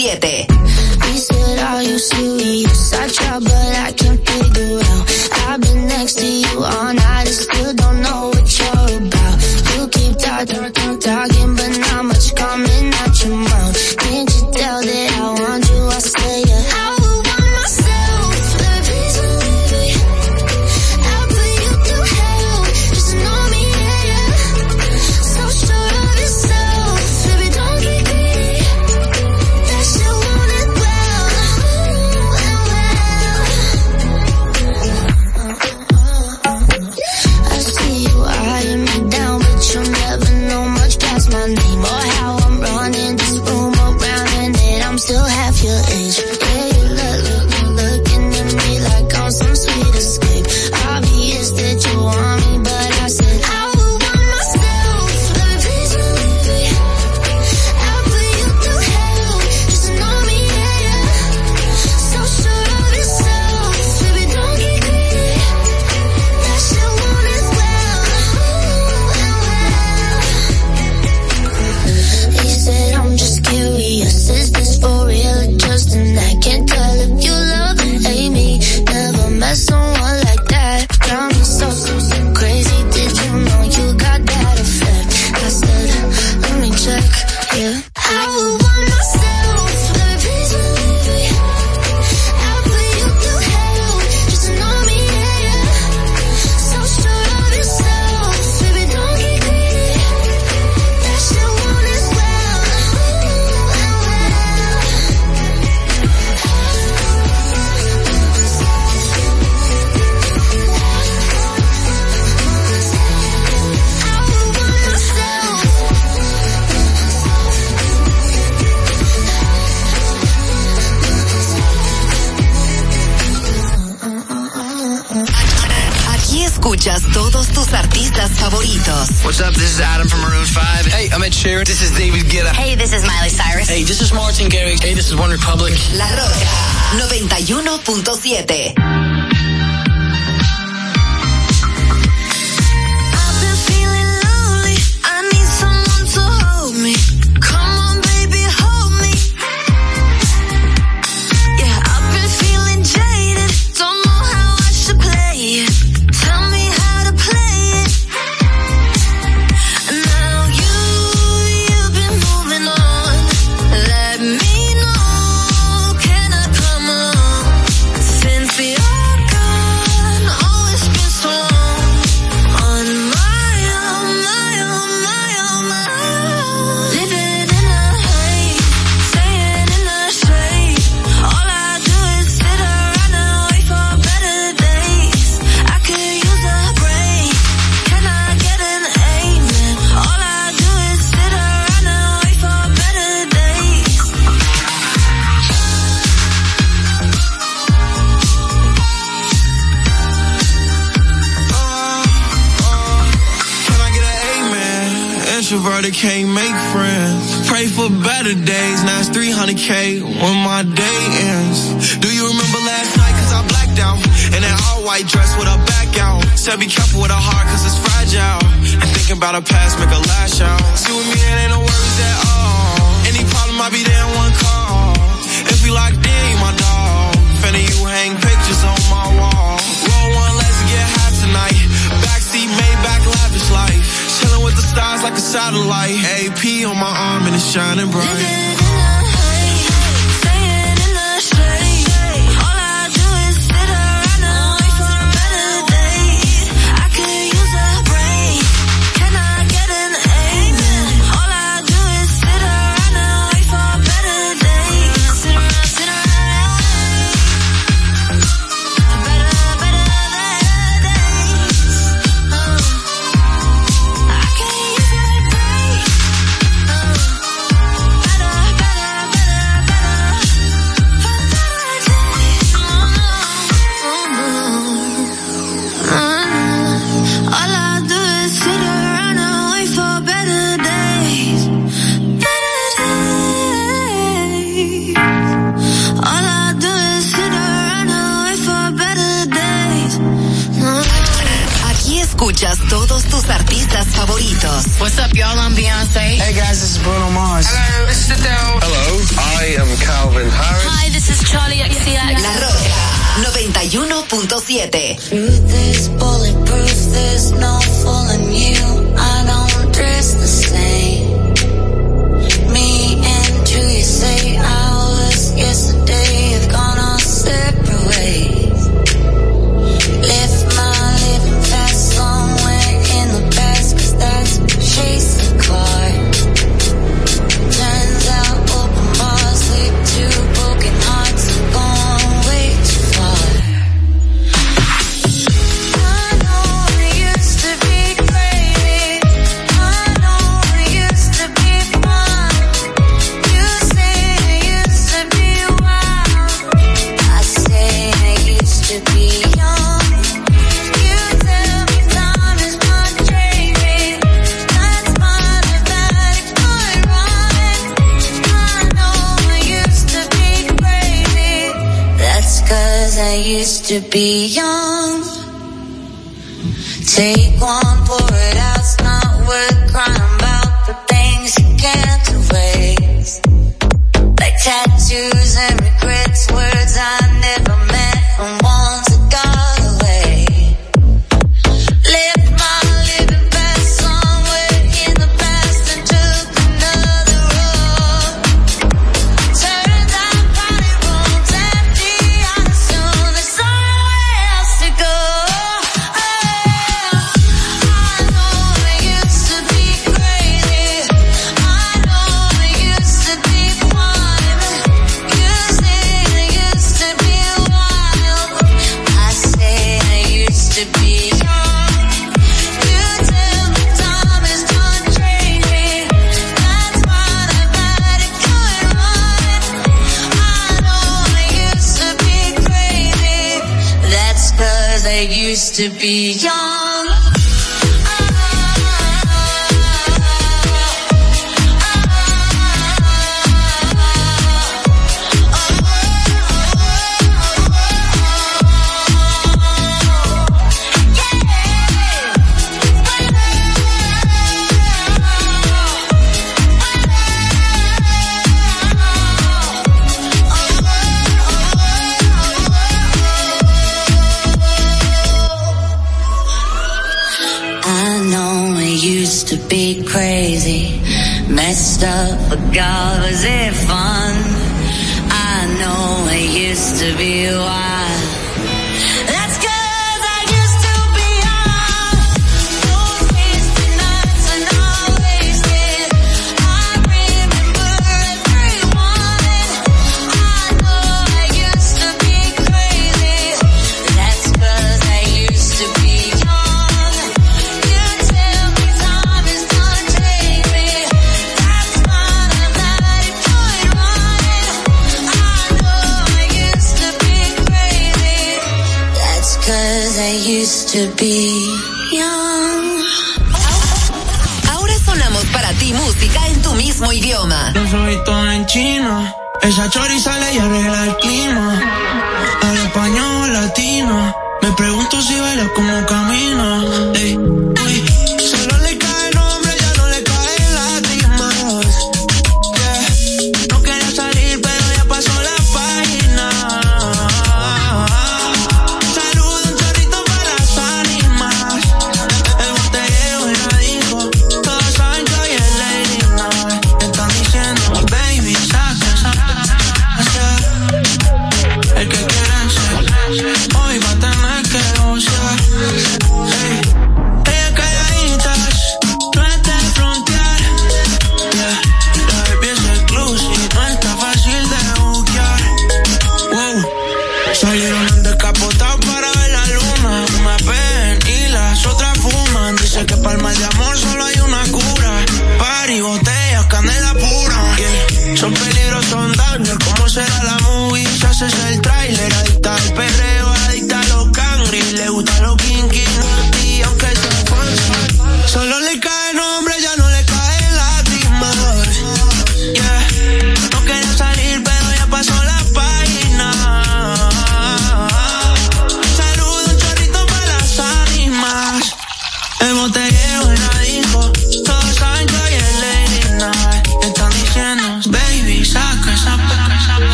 7. 300k when my day ends. Do you remember last night? Cause I blacked out. In an all white dress with a back out. Said be careful with a heart cause it's fragile. And thinking about a past make a lash out. See with me, it ain't no worries at all. Any problem, I'll be there in one call. If we locked in, my dog. Fanny, you hang pictures on my wall. Roll one, let's get high tonight. Backseat, made back, lavish life. Chilling with the stars like a satellite. AP on my arm and it's shining bright. Favoritos. What's up, y'all? I'm Beyonce. Hey guys, this is Bruno Mars. Hello, this is Adele. Hello, I am Calvin Harris. Hi, this is Charlie XCX. La Roca 91.7. Truth is bulletproof, there's no fooling you. I don't dress the same. To be young. Take one, girl Esa chori sale y arregla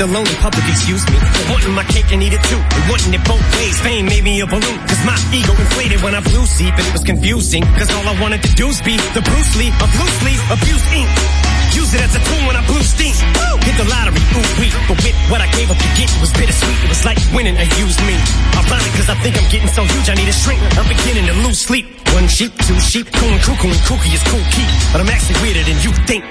alone in public, excuse me. Wanting my cake and eat it too. And wanting it both ways. Fame made me a balloon. Cause my ego inflated when I blew sleep and it was confusing. Cause all I wanted to do was be the Bruce Lee of loosely abused ink. Use it as a tool when I blew steam. Woo! Hit the lottery, ooh wee. But with what I gave up to get, it was bittersweet. It was like winning a used me. Ironic cause I think I'm getting so huge I need a shrink. I'm beginning to lose sleep. One sheep, two sheep, cooing cuckoo and kooky is cool key. But I'm actually weirder than you think.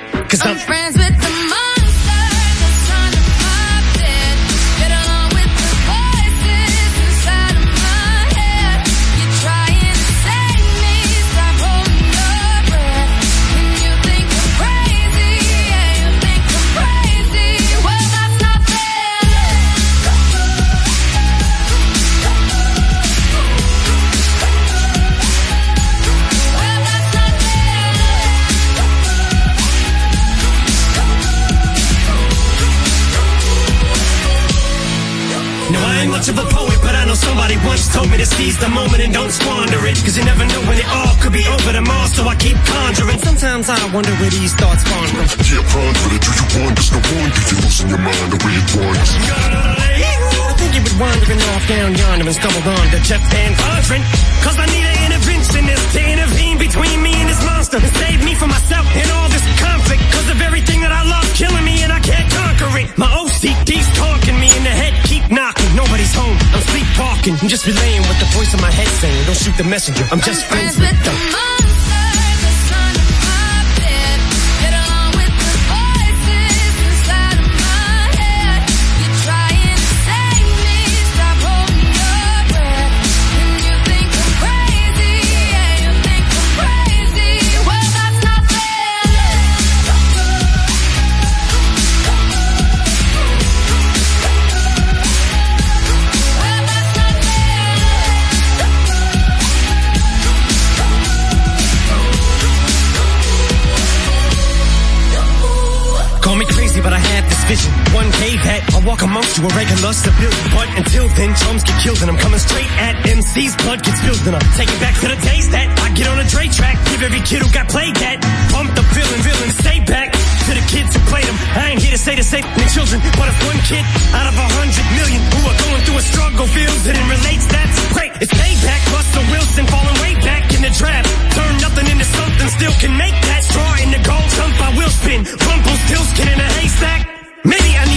Somebody once told me to seize the moment and don't squander it. Cause you never know when it all could be over tomorrow, so I keep conjuring. Sometimes I wonder where these thoughts spawn from. Yeah, ponder it. Do you wonder? No wonder you're losing your mind the way it wanders. I think he was wandering off down yonder and stumbled on to Jeff Van Vondren. Cause I need an interventionist to intervene between me and this monster and save me from myself and all this conflict. Cause of everything that I love killing me and I can't conquer it. My OCD's talking me in the head, keep knocking. Nobody's home, I'm sleepwalking. I'm just relaying what the voice in my head saying. Don't shoot the messenger, I'm just friends with them. monster that I'll walk amongst you, a regular civilian. But until then, chums get killed and I'm coming straight at MC's blood gets spilled and I'm taking back to the days that I get on a Dre track. Give every kid who got played that. Bump the villain, villain, stay back. To the kids who played them, I ain't here to say the safe the children, but if one kid out of a hundred million who are going through a struggle feels it and relates, that's great. It's payback. Russell Wilson falling way back in the draft. Turn nothing into something, still can make that straw in the gold jump. I will spin. Rumple still skin in a haystack. Maybe I need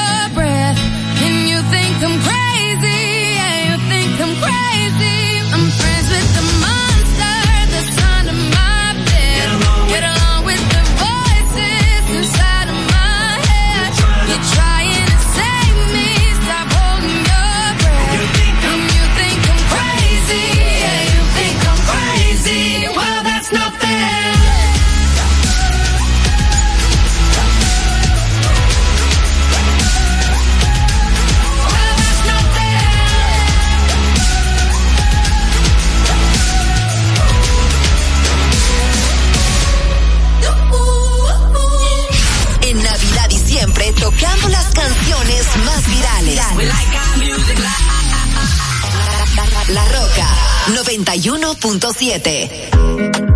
91.7.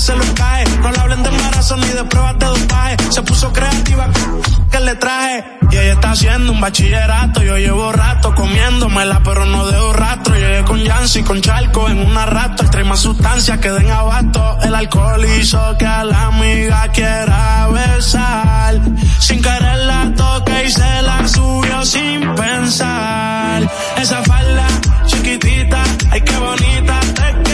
se lo cae. No le hablen de embarazo ni de pruebas de dopaje. Se puso creativa que le traje. Y ella está haciendo un bachillerato. Yo llevo rato comiéndomela, pero no dejo rastro. Llegué con Yancy, con Charco en una rato. Trae más sustancias que den abasto. El alcohol hizo que a la amiga quiera besar. Sin querer la toque y se la subió sin pensar. Esa falda chiquitita, ay que bonita, te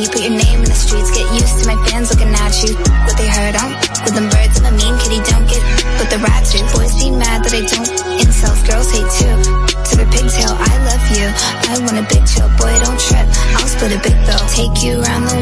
You put your name in the streets, get used to my fans looking at you. What they heard, on with them birds. and the mean kitty, don't get with the rats. Your boys be mad that I don't. Insults, girls hate too. To the pigtail, I love you. I want a big chill, boy, don't trip. I'll split a big bill. Take you around the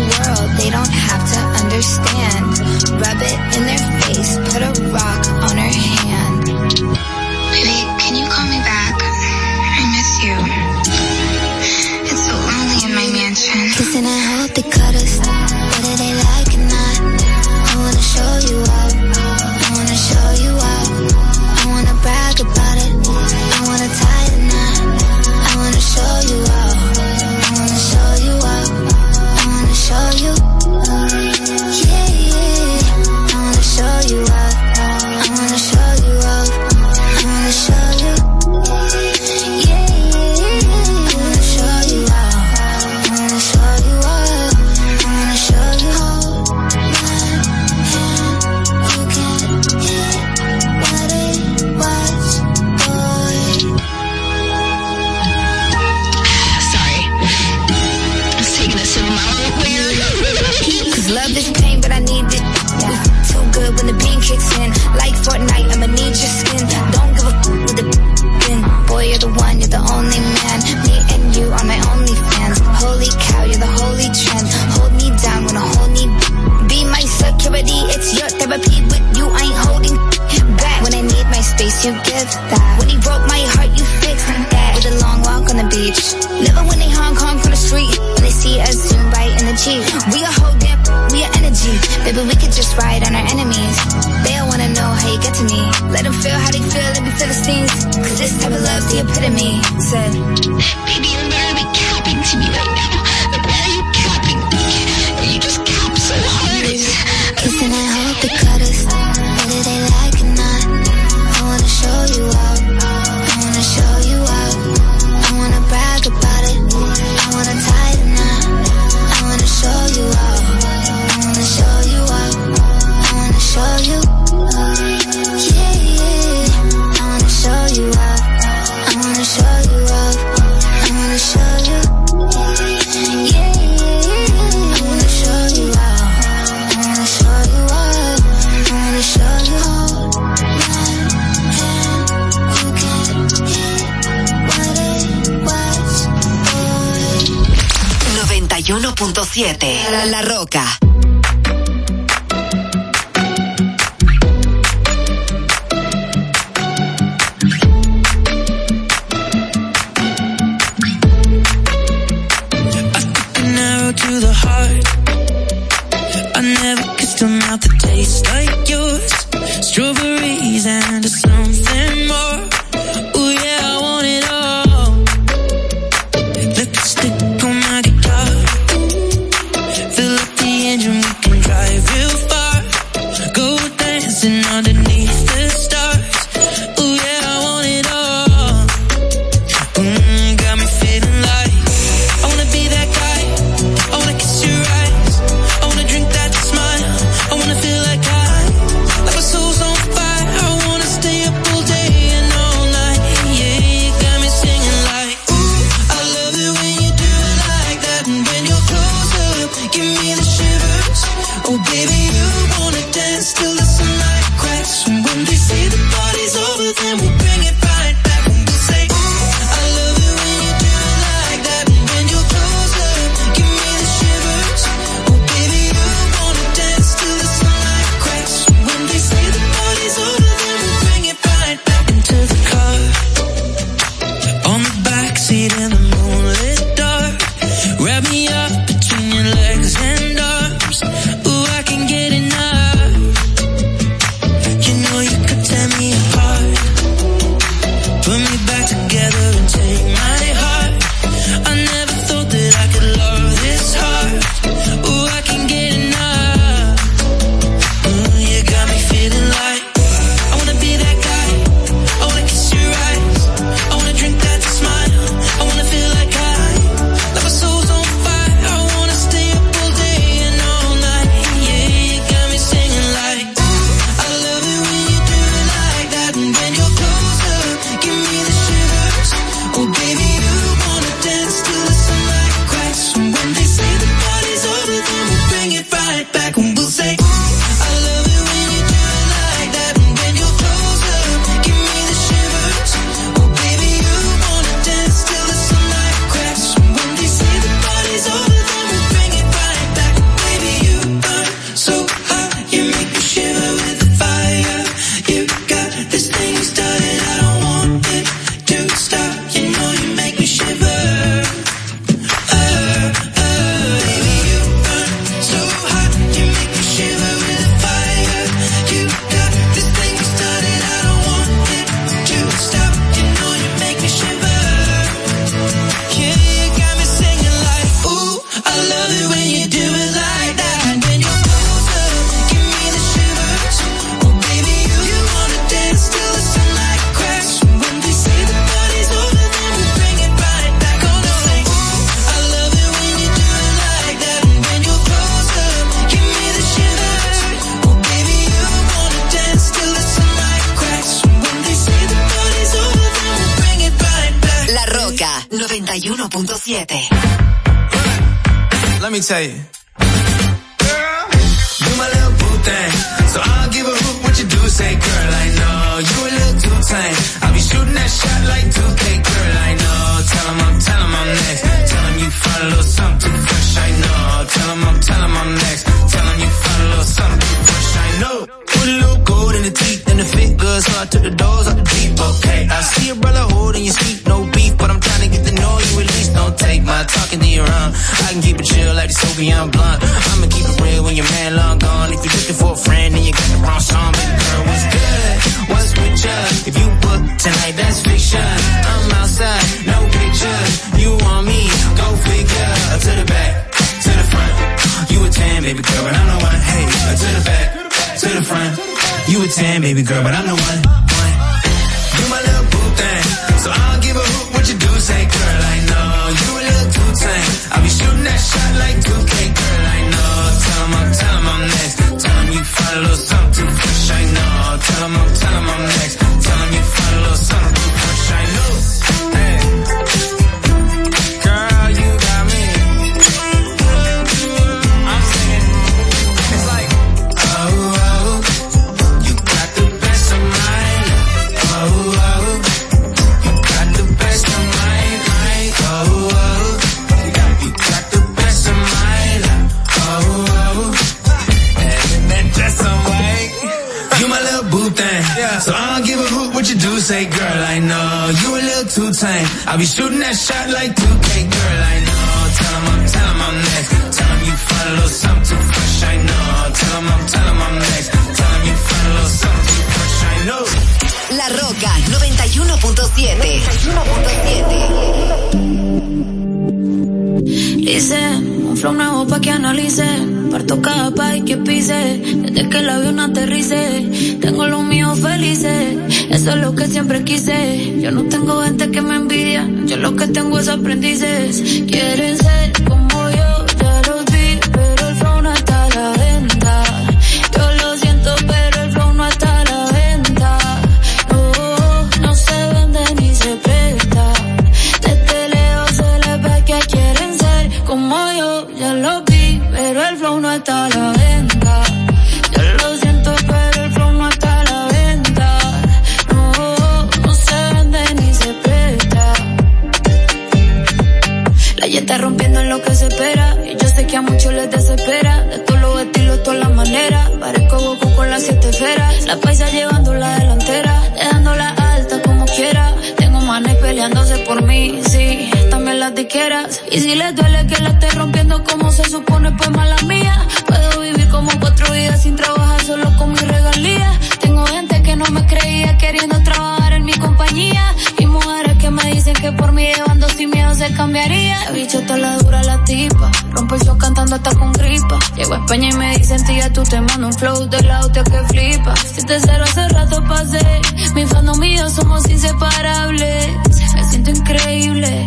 Y si le duele que la estoy rompiendo como se supone, pues mala mía. Puedo vivir como cuatro vidas sin trabajar solo con mi regalía. Tengo gente que no me creía queriendo trabajar en mi compañía. Y mujeres que me dicen que por mí llevando sin miedo se cambiaría. La bicha está la dura la tipa. Rompo el show cantando hasta con gripa. Llego a España y me dicen tía, tú te mando un flow de la hostia que flipa. Si te cero hace rato pasé. Mi fan mío somos inseparables. Me siento increíble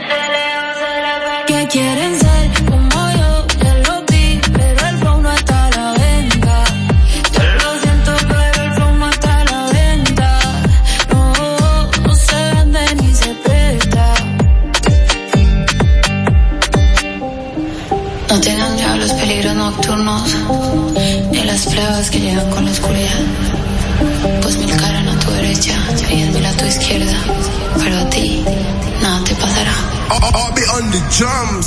I'll, be on the drum.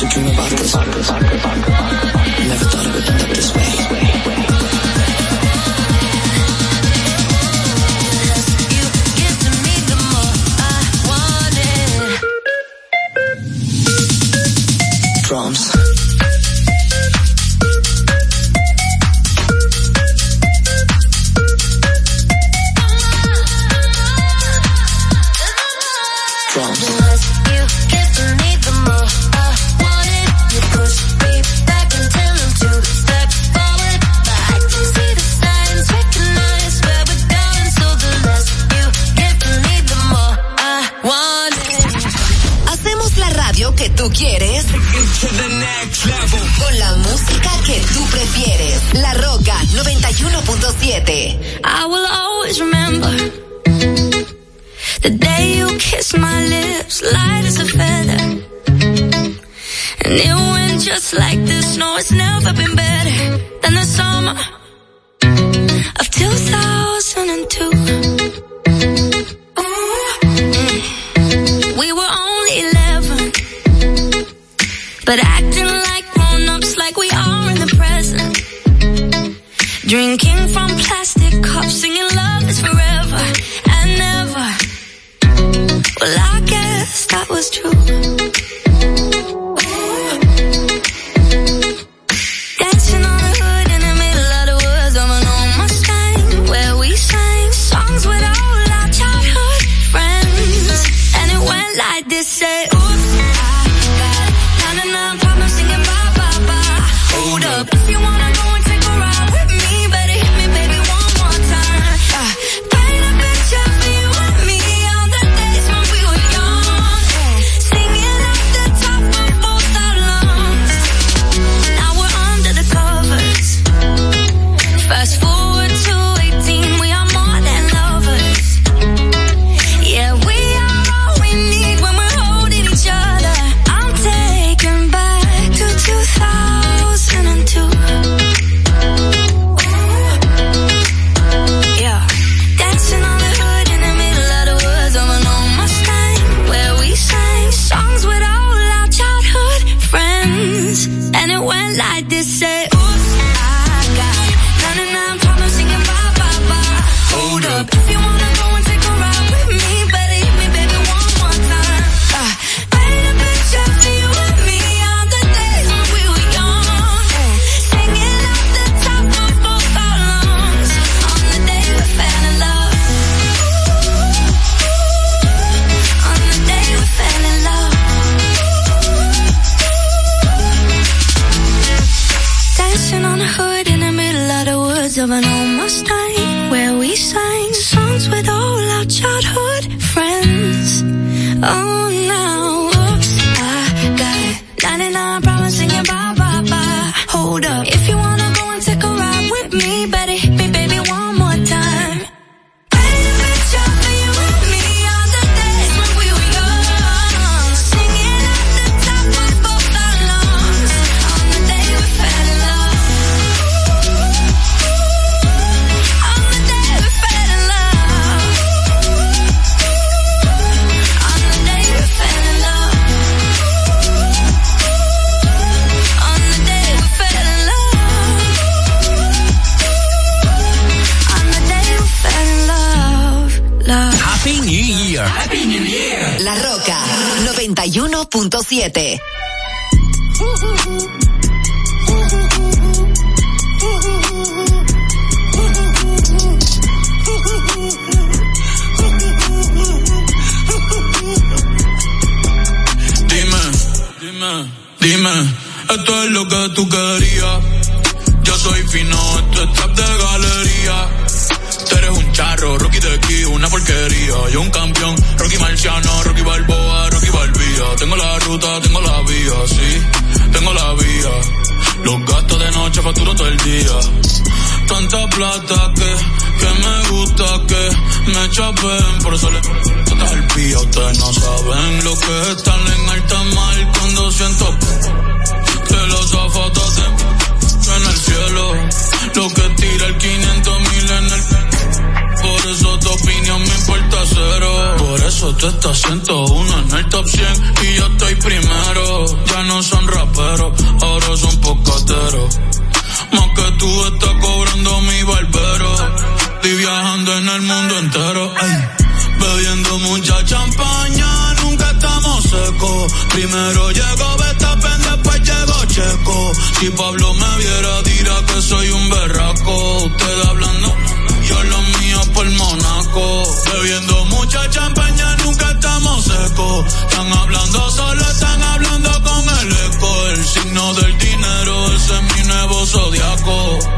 Used to dream about this. Happy New Year. La Roca 91.7. Dime, dime, dime, esto es lo que tú querías. Yo soy fino, esto es trap de galería. Eres un charro, Rocky de aquí, una porquería. Yo un campeón, Rocky Marciano, Rocky Balboa, Rocky Balbía. Tengo la ruta, tengo la vía, sí, tengo la vía. Los gastos de noche facturo todo el día. Tanta plata que, que me gusta que me chapen. Por eso le todas el pía. Ustedes no saben lo que es estar en alta mar cuando siento que los zapatos de en el cielo. Lo que tira el 500 mil en el por eso tu opinión me importa cero. Por eso tú estás 101 en el top 100 y yo estoy primero. Ya no son raperos, ahora son pocateros. Más que tú estás cobrando mi barbero. Estoy viajando en el mundo entero. Ay. Bebiendo mucha champaña, nunca estamos secos. Primero Betapen, después llegó Si Pablo me viera, dirá que soy un berraco. Usted hablando, yo lo mío por Monaco. Bebiendo mucha champaña, nunca estamos secos. Están hablando solo, están hablando con el eco. El signo del dinero, ese es mi nuevo zodiaco.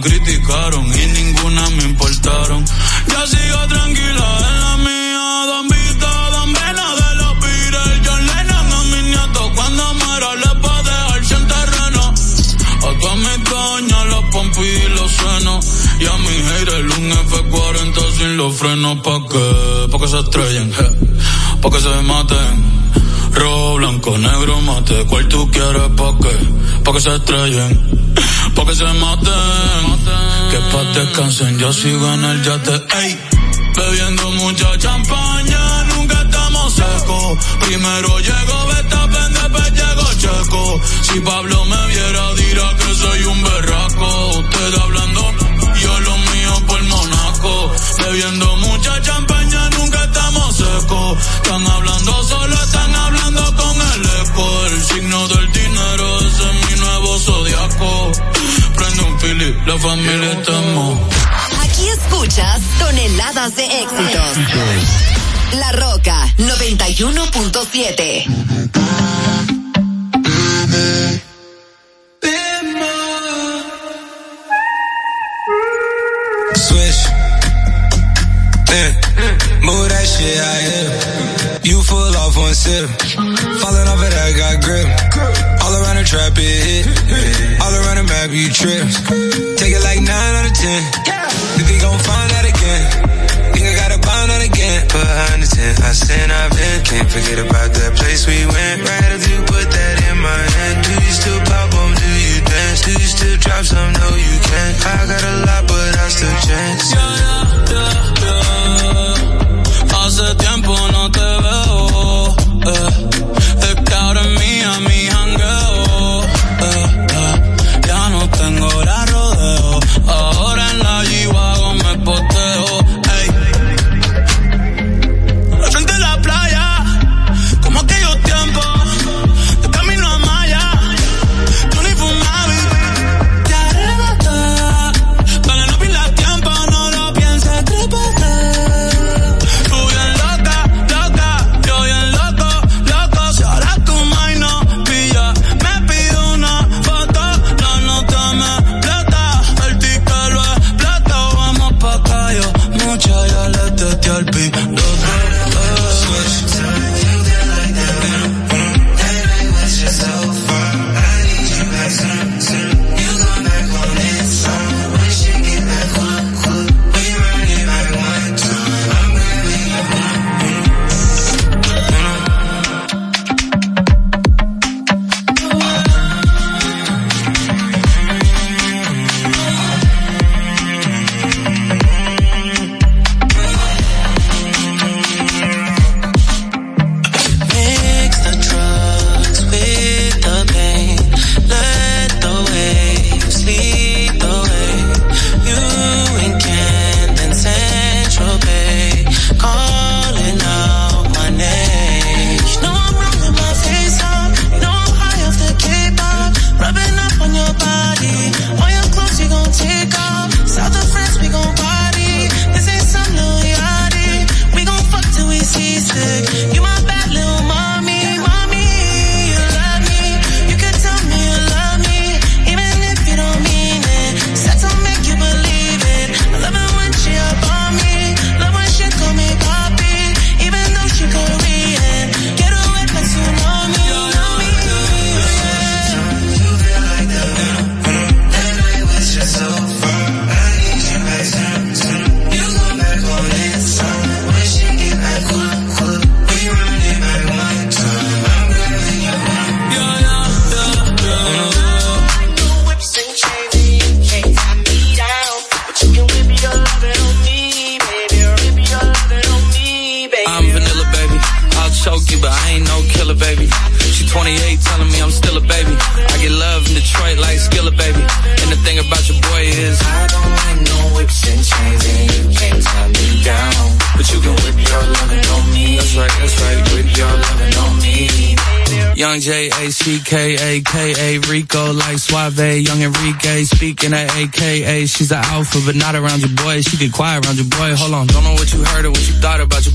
Criticaron y ninguna me importaron. Ya sigo tranquila en la mía. Don Vito, Don Vena de los Beatles. John Lennon a mis nietos. Cuando muera les va a dejar sin terreno. A todas mis doñas, los pompis y los senos. Y a mi haters un F40 sin los frenos. ¿Pa' qué? Pa' que se estrellen. Pa' que se maten. Rojo, blanco, negro, mate. ¿Cuál tú quieres? ¿Pa' qué? Pa' que se estrellen. Pa' que se maten. Que pa' descansen, yo sigo en el yate. Ey. Bebiendo mucha champaña, nunca estamos secos. Primero llegó Betapen, después llegó Checo. Si Pablo me viera, dirá que soy un berraco. Usted hablando, yo lo mío por Monaco. Bebiendo mucha champaña, la familia Aquí escuchas toneladas de éxitos. La Roca 91.7. Swish. Yeah. Move that shit out here. You full off one sip. Falling off it, I got grip. All around the trap, it hit. All around the map, you trip. Forget about that but not around your boy. She get quiet around your boy. Hold on, don't know what you heard or what you thought about your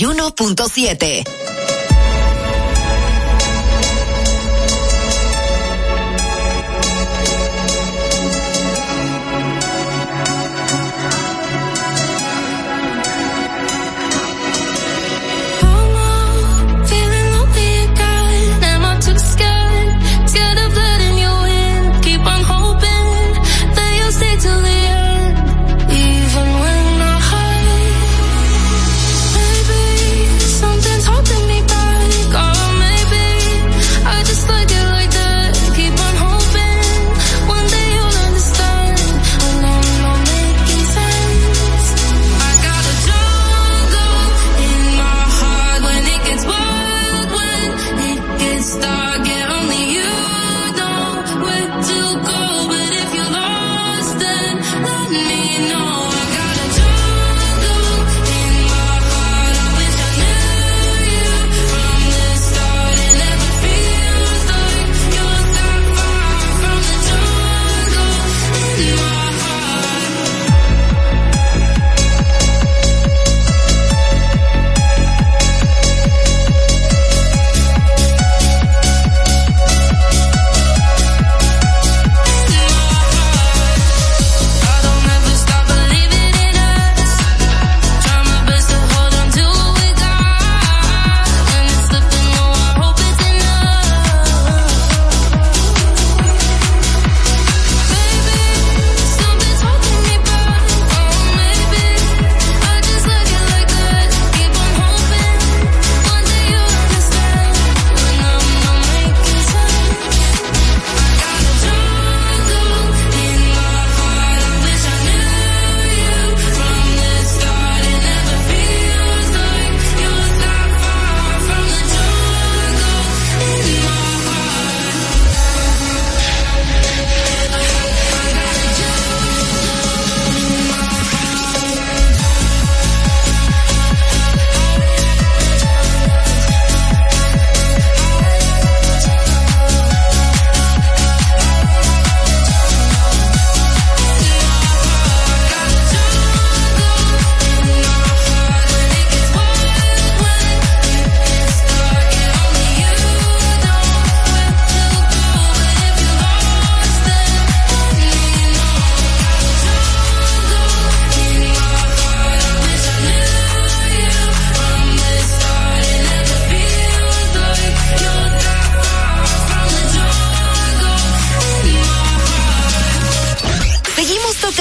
91.7.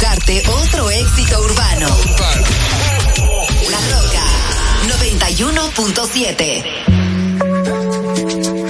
tocarte otro éxito urbano. La Roca 91.7.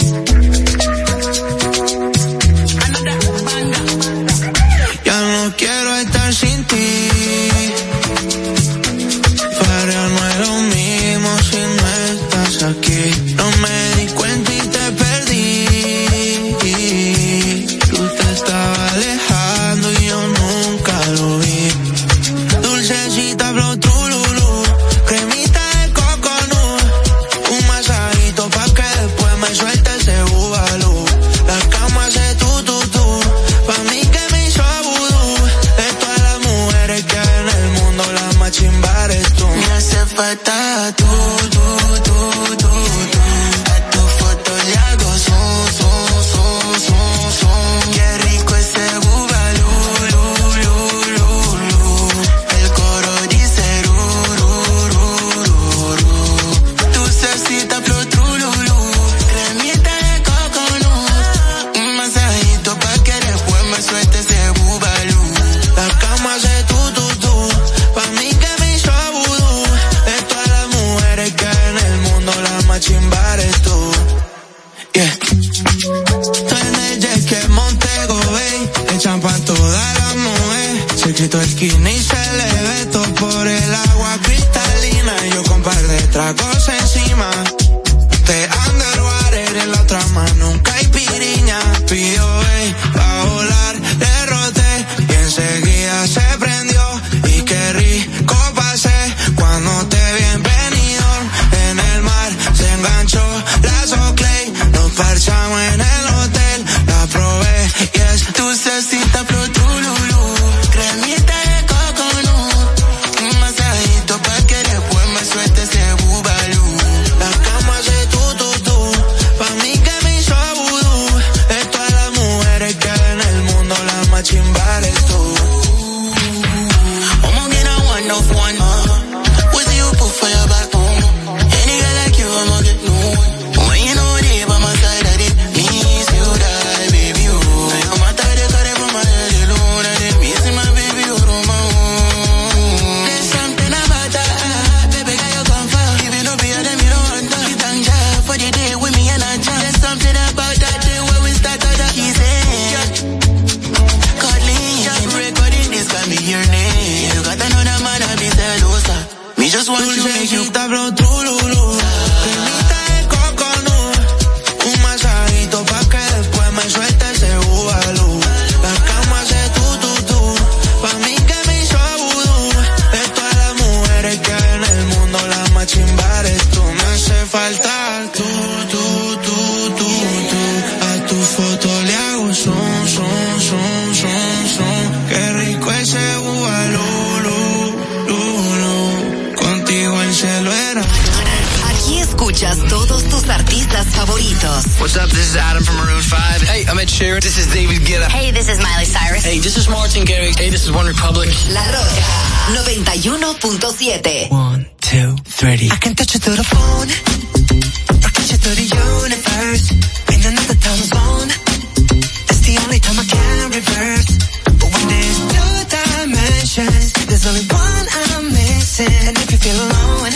feel alone.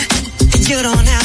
You don't have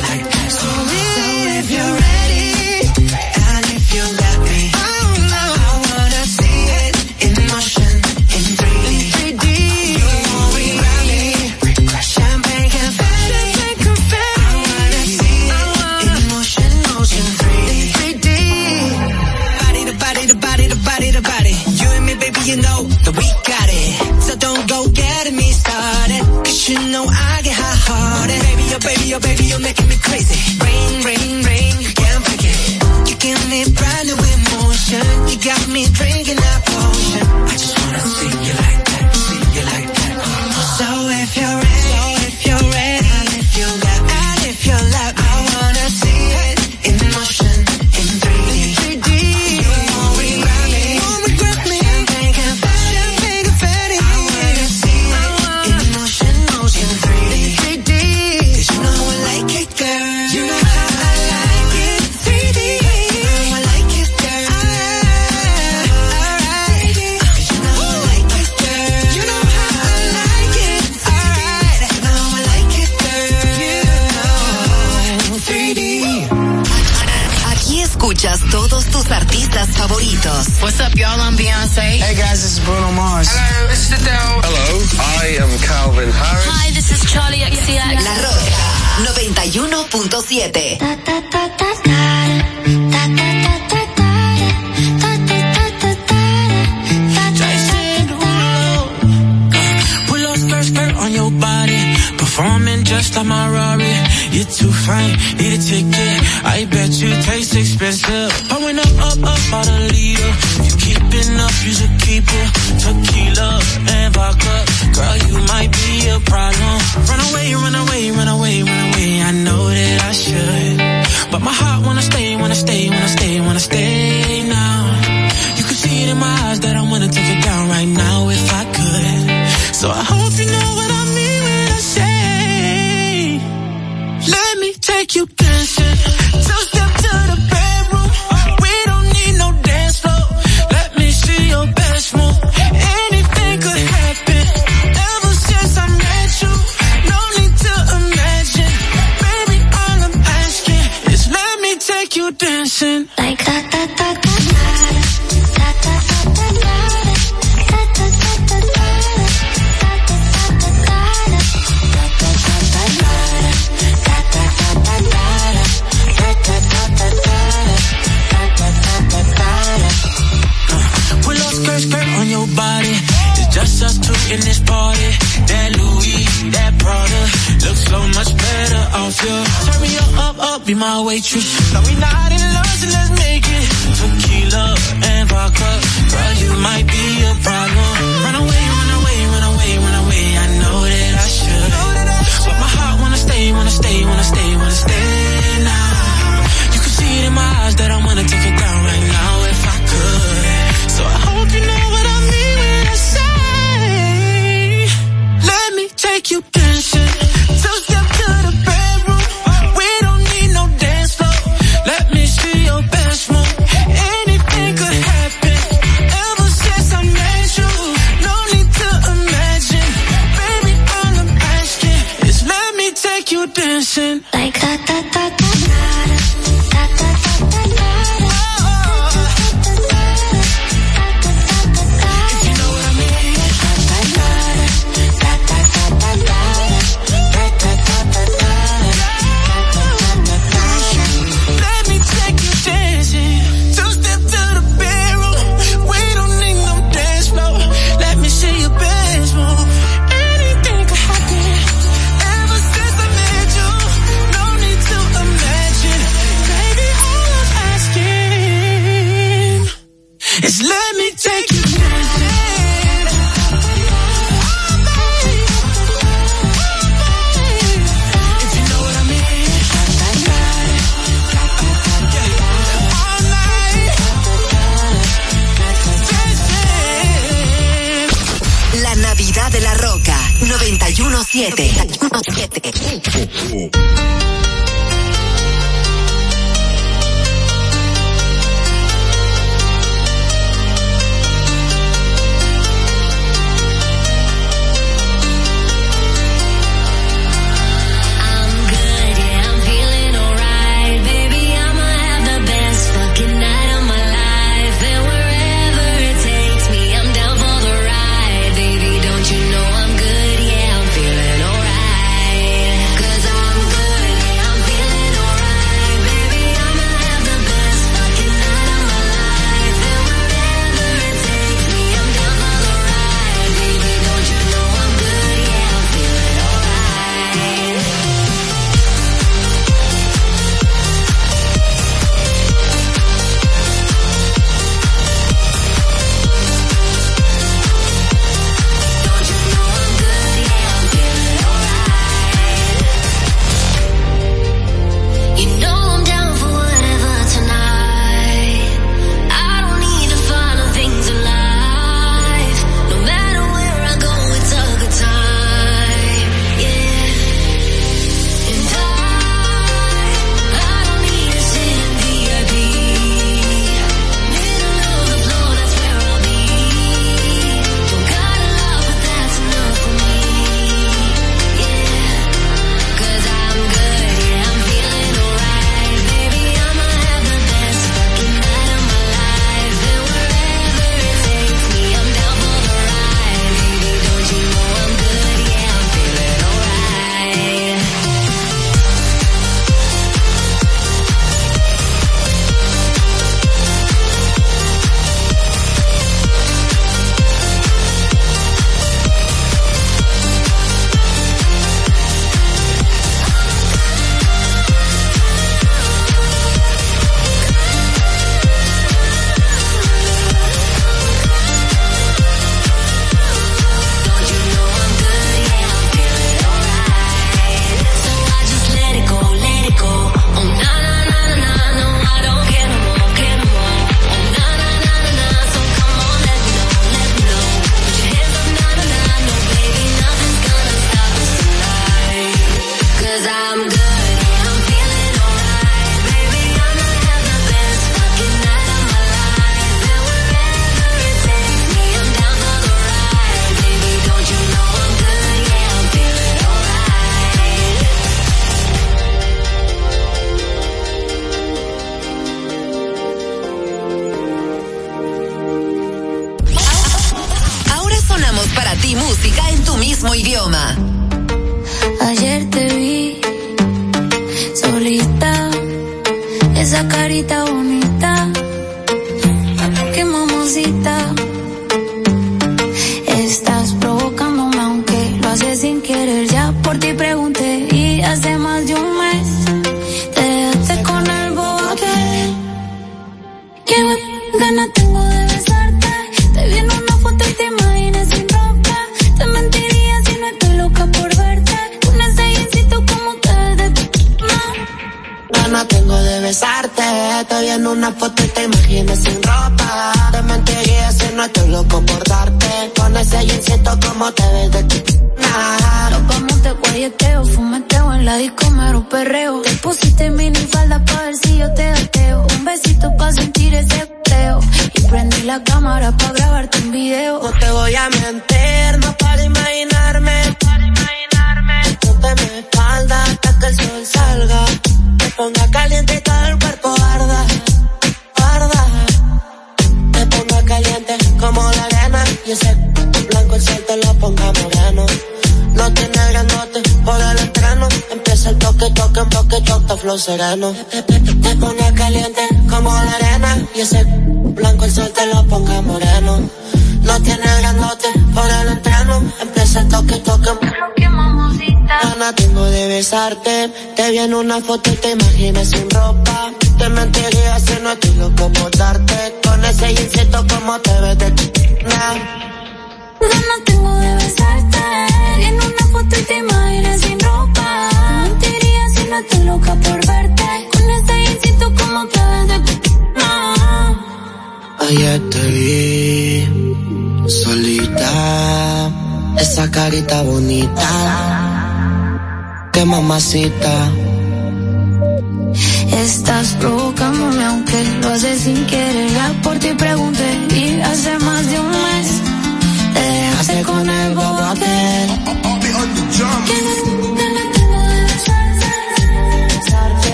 like Hello, this is Adele. Hello, I am Calvin Harris. Hi, this is Charlie XCX. La Roca 91.7. Just like my Rari. You're too fine, need a ticket. I bet you taste expensive. Pouring up, up, up, out a liter. You keeping up, you should keep it. Took love and vodka. Girl, you might be a problem. in this party. That Louis, that Prada, looks so much better off you. Turn me up, up, up, be my waitress. No, we not in love, so let's make it tequila and vodka. Girl, you might be a problem. Run away, run away, run away, run away. I know that I should, but my heart wanna stay, wanna stay, wanna stay, wanna stay now. You can see it in my eyes that I wanna take. you.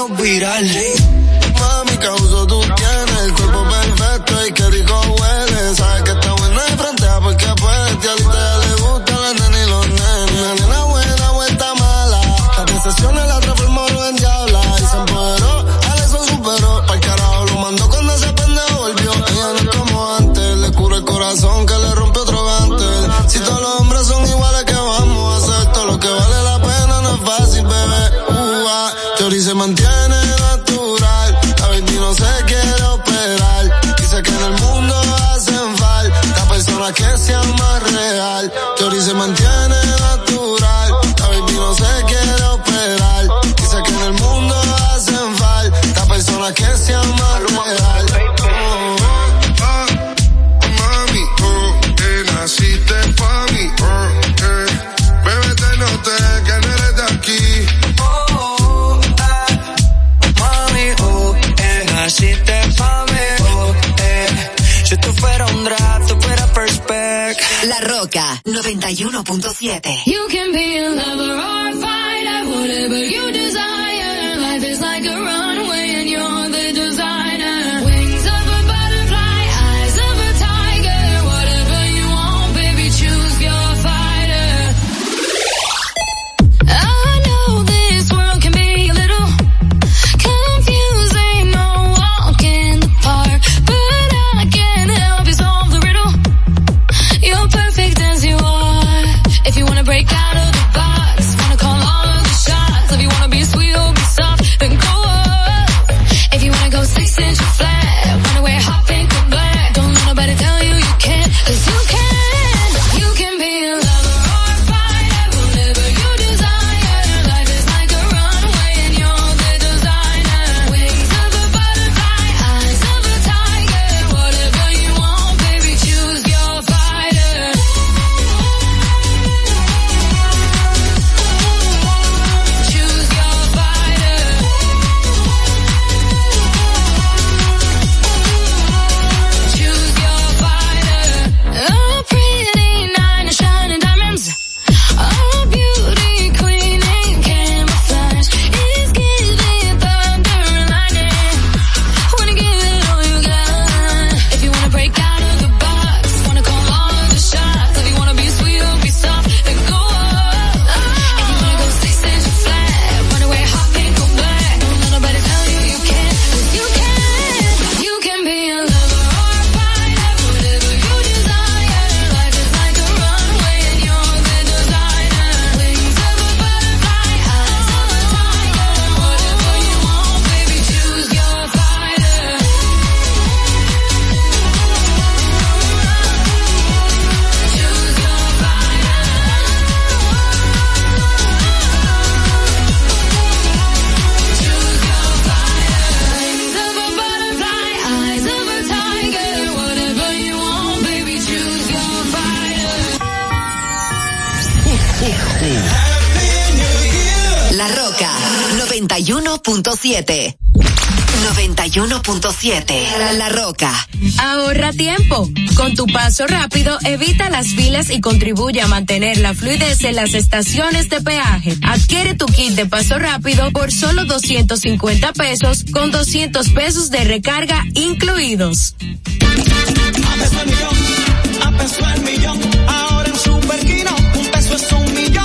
Irnos viral. 91.7. 91.7. La, La Roca. Ahorra tiempo. Con tu paso rápido, evita las filas y contribuye a mantener la fluidez en las estaciones de peaje. Adquiere tu kit de paso rápido por solo 250 pesos con 200 pesos de recarga incluidos. A peso el millón, a peso el millón. Ahora en Superquino, un peso es un millón.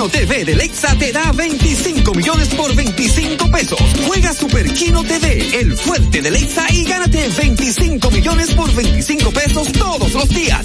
Kino TV de Lexa te da 25 millones por 25 pesos. Juega Super Kino TV, el fuerte de Lexa y gánate 25 millones por 25 pesos todos los días.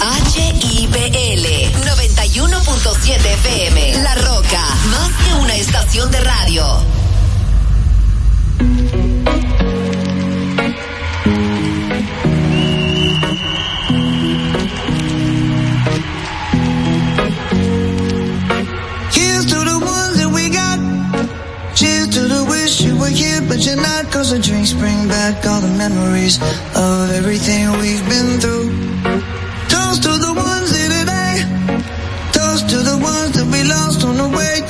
HIPL 91.7 FM. La Roca, más que una estación de radio. Here's to the ones that we got. Cheers to the wish you were here, but you're not. Cause the drinks bring back all the memories of everything we've been through.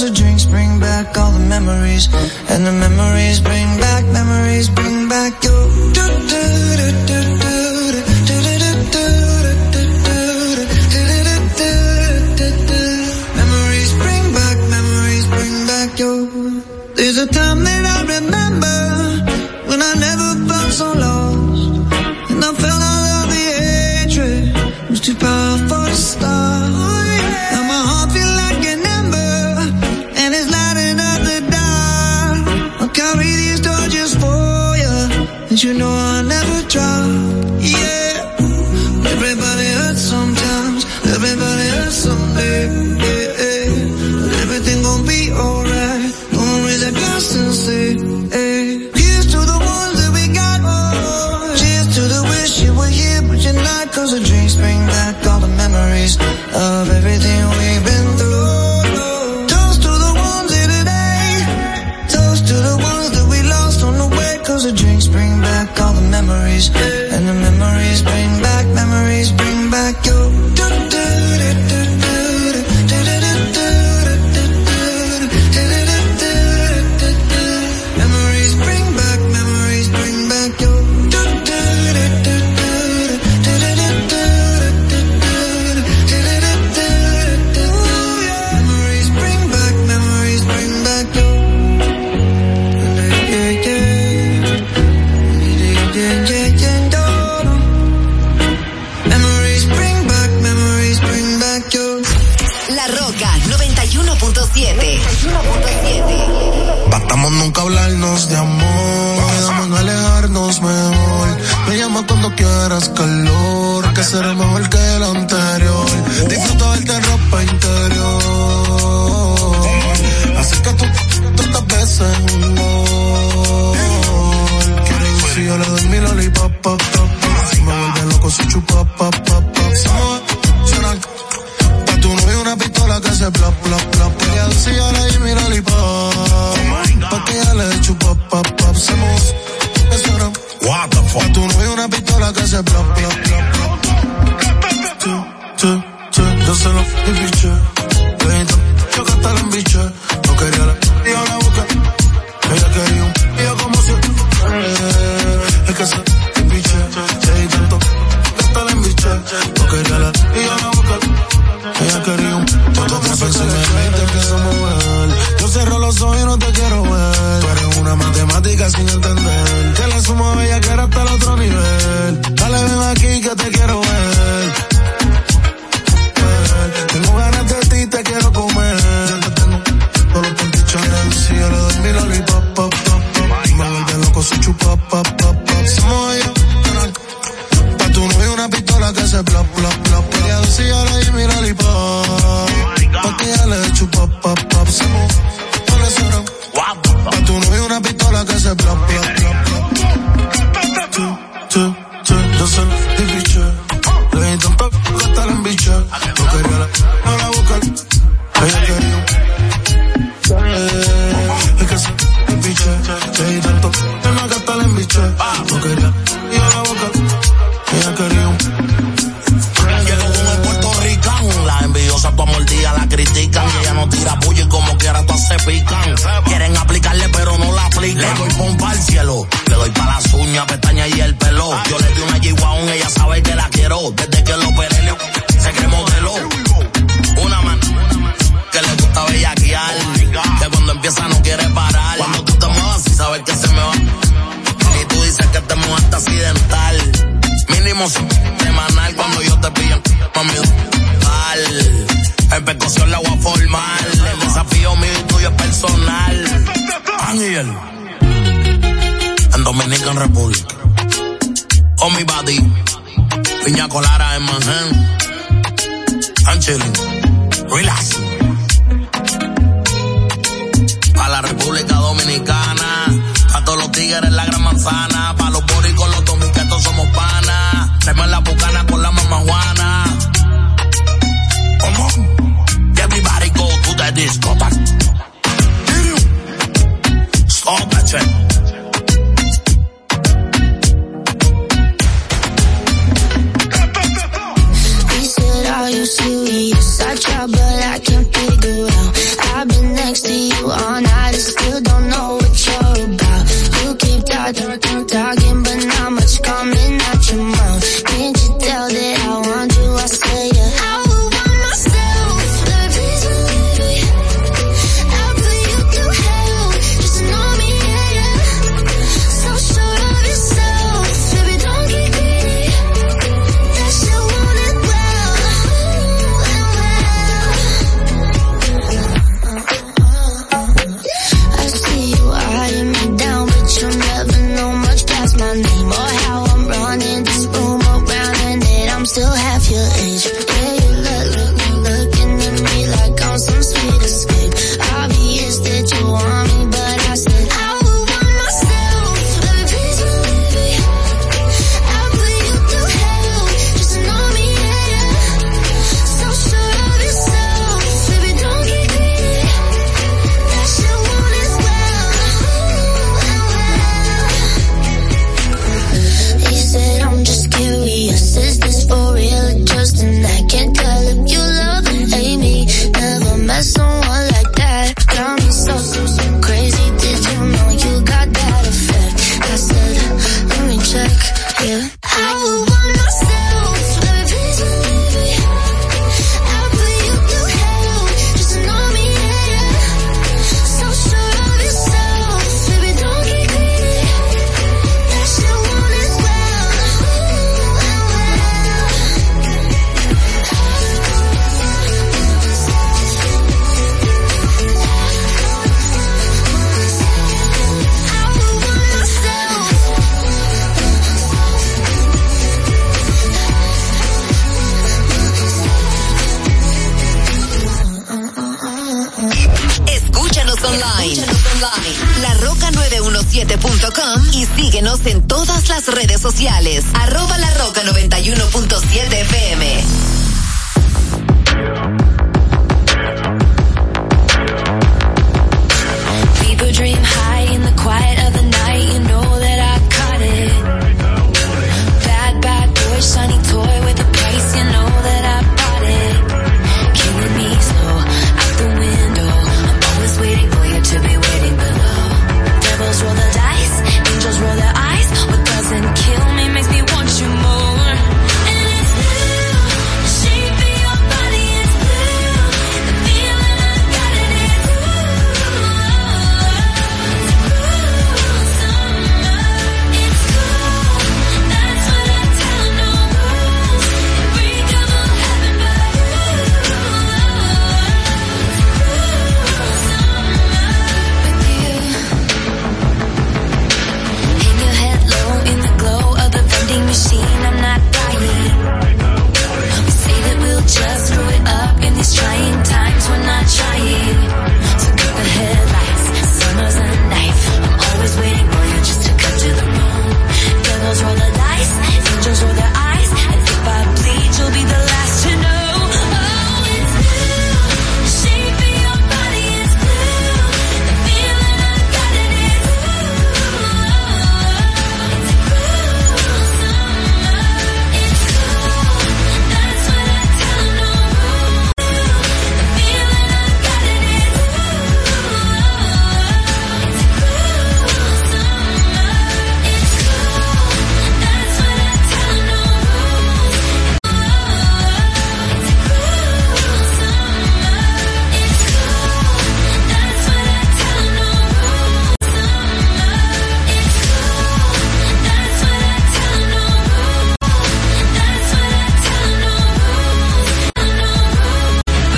The drinks bring back all the memories. And the memories bring back, memories bring back your. 着